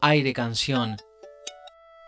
Aire Canción.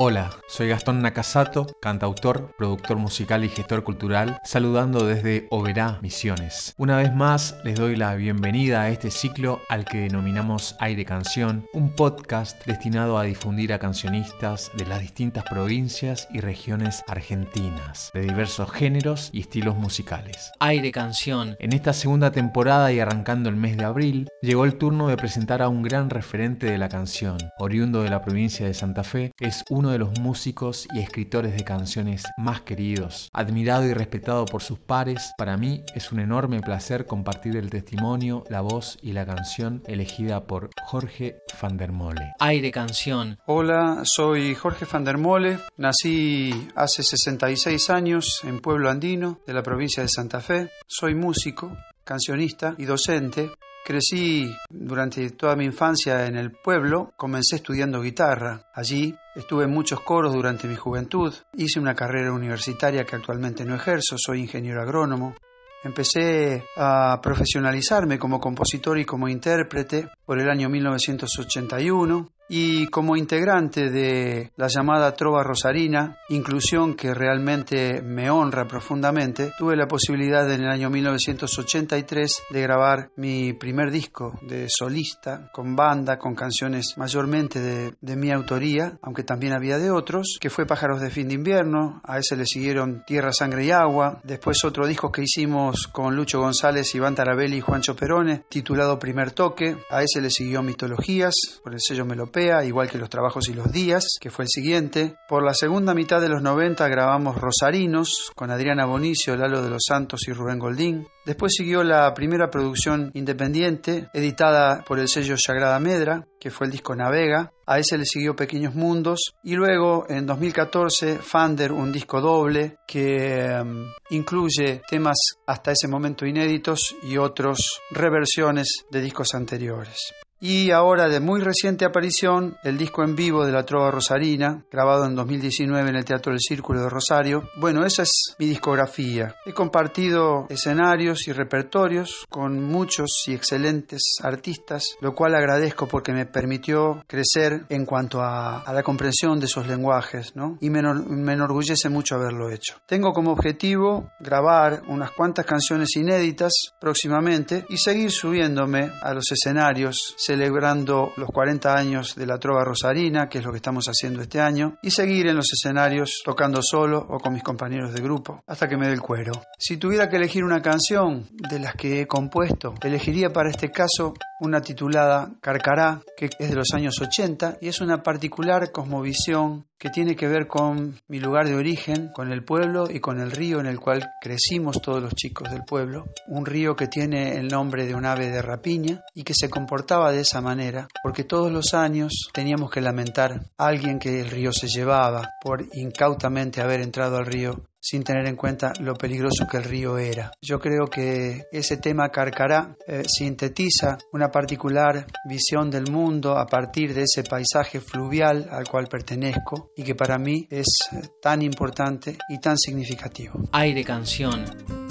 Hola, soy Gastón Nakasato, cantautor, productor musical y gestor cultural, saludando desde Oberá, Misiones. Una vez más les doy la bienvenida a este ciclo al que denominamos Aire Canción, un podcast destinado a difundir a cancionistas de las distintas provincias y regiones argentinas, de diversos géneros y estilos musicales. Aire Canción. En esta segunda temporada y arrancando el mes de abril, llegó el turno de presentar a un gran referente de la canción, oriundo de la provincia de Santa Fe, es uno de los músicos y escritores de canciones más queridos. Admirado y respetado por sus pares, para mí es un enorme placer compartir el testimonio, la voz y la canción elegida por Jorge van der Mole. Aire Canción. Hola, soy Jorge van der Mole. Nací hace 66 años en Pueblo Andino, de la provincia de Santa Fe. Soy músico, cancionista y docente. Crecí durante toda mi infancia en el pueblo, comencé estudiando guitarra. Allí estuve en muchos coros durante mi juventud, hice una carrera universitaria que actualmente no ejerzo, soy ingeniero agrónomo. Empecé a profesionalizarme como compositor y como intérprete por el año 1981 y como integrante de la llamada Trova Rosarina, inclusión que realmente me honra profundamente, tuve la posibilidad en el año 1983 de grabar mi primer disco de solista, con banda, con canciones mayormente de, de mi autoría, aunque también había de otros, que fue Pájaros de Fin de Invierno, a ese le siguieron Tierra, Sangre y Agua, después otro disco que hicimos con Lucho González, Iván Tarabelli y Juancho Perone, titulado Primer Toque, a ese le siguió Mitologías, por el sello Igual que Los Trabajos y los Días, que fue el siguiente. Por la segunda mitad de los 90 grabamos Rosarinos con Adriana Bonicio, Lalo de los Santos y Rubén Goldín. Después siguió la primera producción independiente, editada por el sello Sagrada Medra, que fue el disco Navega. A ese le siguió Pequeños Mundos. Y luego, en 2014, Fander, un disco doble que um, incluye temas hasta ese momento inéditos y otros reversiones de discos anteriores. Y ahora de muy reciente aparición, el disco en vivo de la Trova Rosarina, grabado en 2019 en el Teatro del Círculo de Rosario. Bueno, esa es mi discografía. He compartido escenarios y repertorios con muchos y excelentes artistas, lo cual agradezco porque me permitió crecer en cuanto a, a la comprensión de esos lenguajes, ¿no? Y me, me enorgullece mucho haberlo hecho. Tengo como objetivo grabar unas cuantas canciones inéditas próximamente y seguir subiéndome a los escenarios celebrando los 40 años de la Trova Rosarina, que es lo que estamos haciendo este año, y seguir en los escenarios tocando solo o con mis compañeros de grupo, hasta que me dé el cuero. Si tuviera que elegir una canción de las que he compuesto, elegiría para este caso una titulada Carcará, que es de los años 80 y es una particular cosmovisión que tiene que ver con mi lugar de origen, con el pueblo y con el río en el cual crecimos todos los chicos del pueblo. Un río que tiene el nombre de un ave de rapiña y que se comportaba de esa manera, porque todos los años teníamos que lamentar a alguien que el río se llevaba por incautamente haber entrado al río sin tener en cuenta lo peligroso que el río era. Yo creo que ese tema Carcará eh, sintetiza una particular visión del mundo a partir de ese paisaje fluvial al cual pertenezco y que para mí es eh, tan importante y tan significativo. Aire Canción.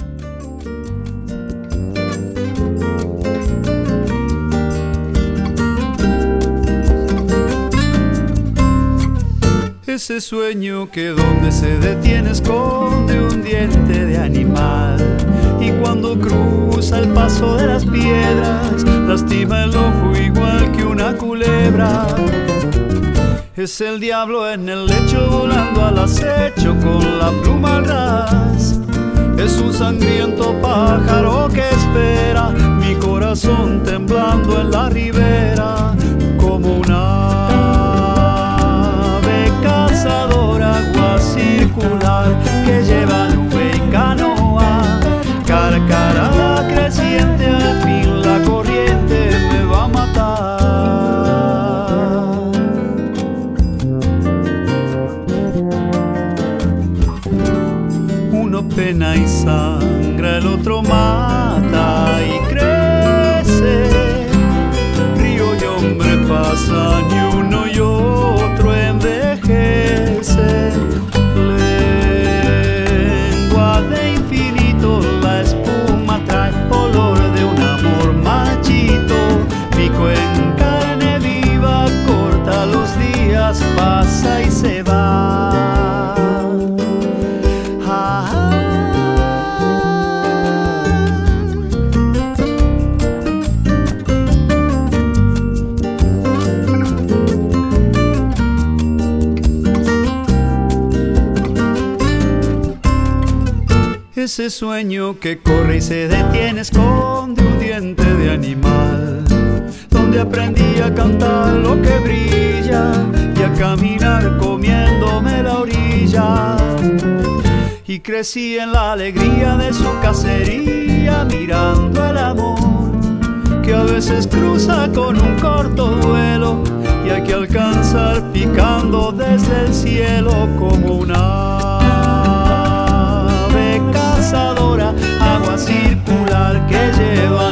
Ese sueño que donde se detiene esconde un diente de animal y cuando cruza el paso de las piedras lastima el ojo igual que una culebra. Es el diablo en el lecho volando al acecho con la pluma al ras. Es un sangriento pájaro que espera mi corazón temblando en la ribera como una sangra, el otro mata Ese sueño que corre y se detiene esconde un diente de animal Donde aprendí a cantar lo que brilla Y a caminar comiéndome la orilla. Y crecí en la alegría de su cacería Mirando el amor que a veces cruza con un corto duelo Y hay que alcanzar picando desde el cielo como una circular que lleva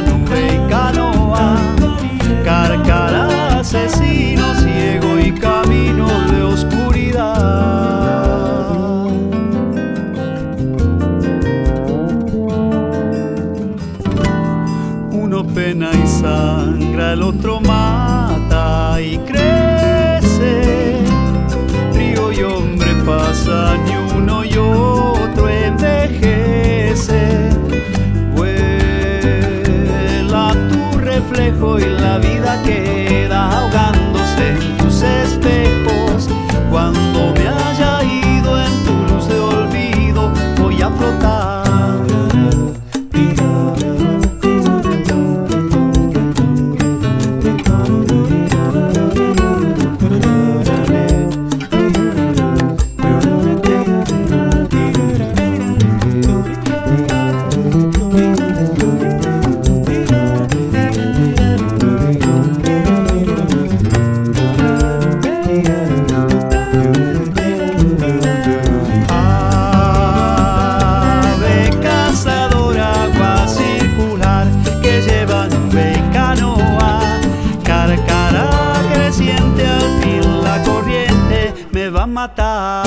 va a matar.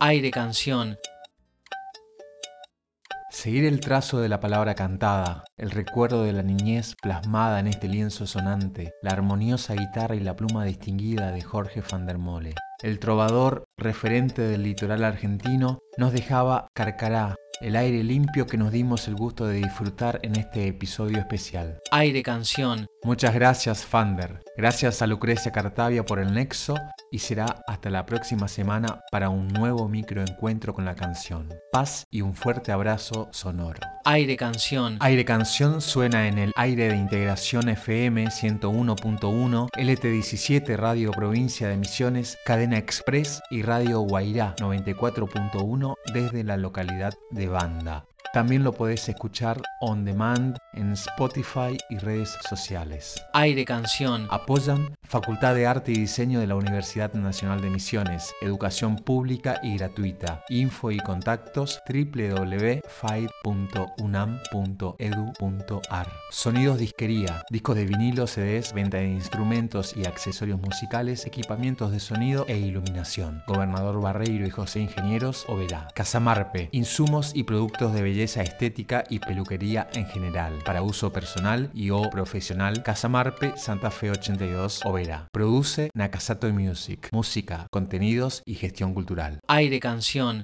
Aire canción, Seguir el trazo de la palabra cantada, el recuerdo de la niñez plasmada en este lienzo sonante, la armoniosa guitarra y la pluma distinguida de Jorge van der Mole. El trovador, referente del litoral argentino, nos dejaba Carcará, el aire limpio que nos dimos el gusto de disfrutar en este episodio especial. aire canción, Muchas gracias, Fander. Gracias a Lucrecia Cartavia por el nexo y será hasta la próxima semana para un nuevo microencuentro con la canción. Paz y un fuerte abrazo sonoro. Aire canción, Aire Canción suena en el aire de integración FM 101.1, LT17 Radio Provincia de Misiones, Cadena Express y Radio Guairá 94.1 desde la localidad de Banda. También lo podés escuchar on demand en Spotify y redes sociales. Aire Canción. Apoyan Facultad de Arte y Diseño de la Universidad Nacional de Misiones. Educación pública y gratuita. Info y contactos www.faid.unam.edu.ar. Sonidos Disquería. Discos de vinilo, CDs, venta de instrumentos y accesorios musicales, equipamientos de sonido e iluminación. Gobernador Barreiro y José Ingenieros, Oberá. Casamarpe. Insumos y productos de belleza estética y peluquería en general. Para uso personal y o profesional. Casamarpe, Santa Fe 82, Oberá. Produce Nakasato Music. Música, contenidos y gestión cultural. Aire Canción.